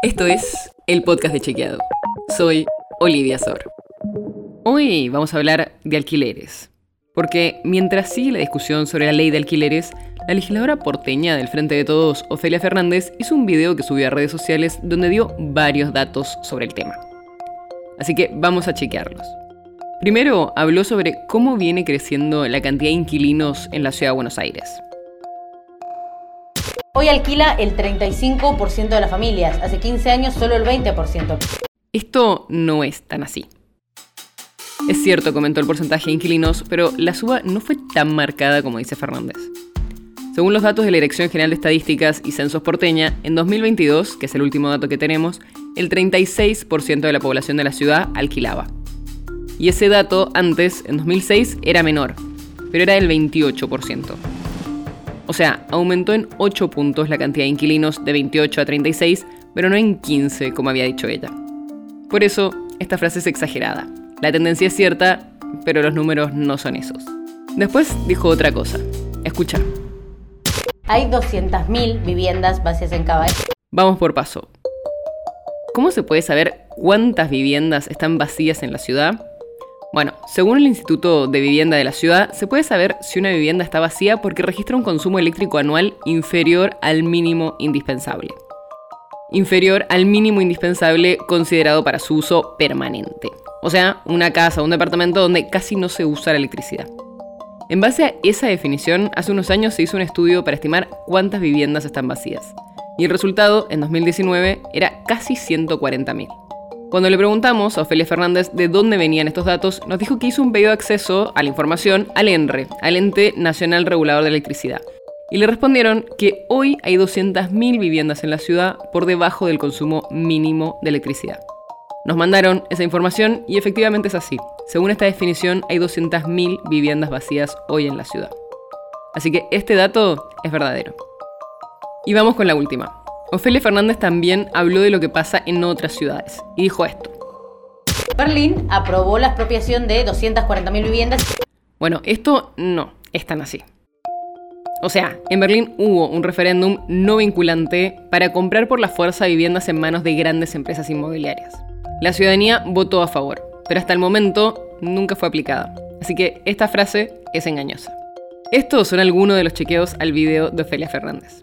Esto es el podcast de Chequeado. Soy Olivia Sor. Hoy vamos a hablar de alquileres. Porque mientras sigue la discusión sobre la ley de alquileres, la legisladora porteña del Frente de Todos, Ofelia Fernández, hizo un video que subió a redes sociales donde dio varios datos sobre el tema. Así que vamos a chequearlos. Primero habló sobre cómo viene creciendo la cantidad de inquilinos en la ciudad de Buenos Aires. Hoy alquila el 35% de las familias, hace 15 años solo el 20%. Esto no es tan así. Es cierto, comentó el porcentaje de inquilinos, pero la suba no fue tan marcada como dice Fernández. Según los datos de la Dirección General de Estadísticas y Censos Porteña, en 2022, que es el último dato que tenemos, el 36% de la población de la ciudad alquilaba. Y ese dato antes, en 2006, era menor, pero era del 28%. O sea, aumentó en 8 puntos la cantidad de inquilinos de 28 a 36, pero no en 15, como había dicho ella. Por eso, esta frase es exagerada. La tendencia es cierta, pero los números no son esos. Después dijo otra cosa. Escucha. Hay 200.000 viviendas vacías en Cava. Vamos por paso. ¿Cómo se puede saber cuántas viviendas están vacías en la ciudad? Bueno, según el Instituto de Vivienda de la ciudad, se puede saber si una vivienda está vacía porque registra un consumo eléctrico anual inferior al mínimo indispensable. Inferior al mínimo indispensable considerado para su uso permanente. O sea, una casa o un departamento donde casi no se usa la electricidad. En base a esa definición, hace unos años se hizo un estudio para estimar cuántas viviendas están vacías. Y el resultado, en 2019, era casi 140.000. Cuando le preguntamos a Ofelia Fernández de dónde venían estos datos, nos dijo que hizo un pedido de acceso a la información al ENRE, al Ente Nacional Regulador de Electricidad. Y le respondieron que hoy hay 200.000 viviendas en la ciudad por debajo del consumo mínimo de electricidad. Nos mandaron esa información y efectivamente es así. Según esta definición, hay 200.000 viviendas vacías hoy en la ciudad. Así que este dato es verdadero. Y vamos con la última. Ofelia Fernández también habló de lo que pasa en otras ciudades y dijo esto. Berlín aprobó la expropiación de 240.000 viviendas. Bueno, esto no es tan así. O sea, en Berlín hubo un referéndum no vinculante para comprar por la fuerza viviendas en manos de grandes empresas inmobiliarias. La ciudadanía votó a favor, pero hasta el momento nunca fue aplicada. Así que esta frase es engañosa. Estos son algunos de los chequeos al video de Ofelia Fernández.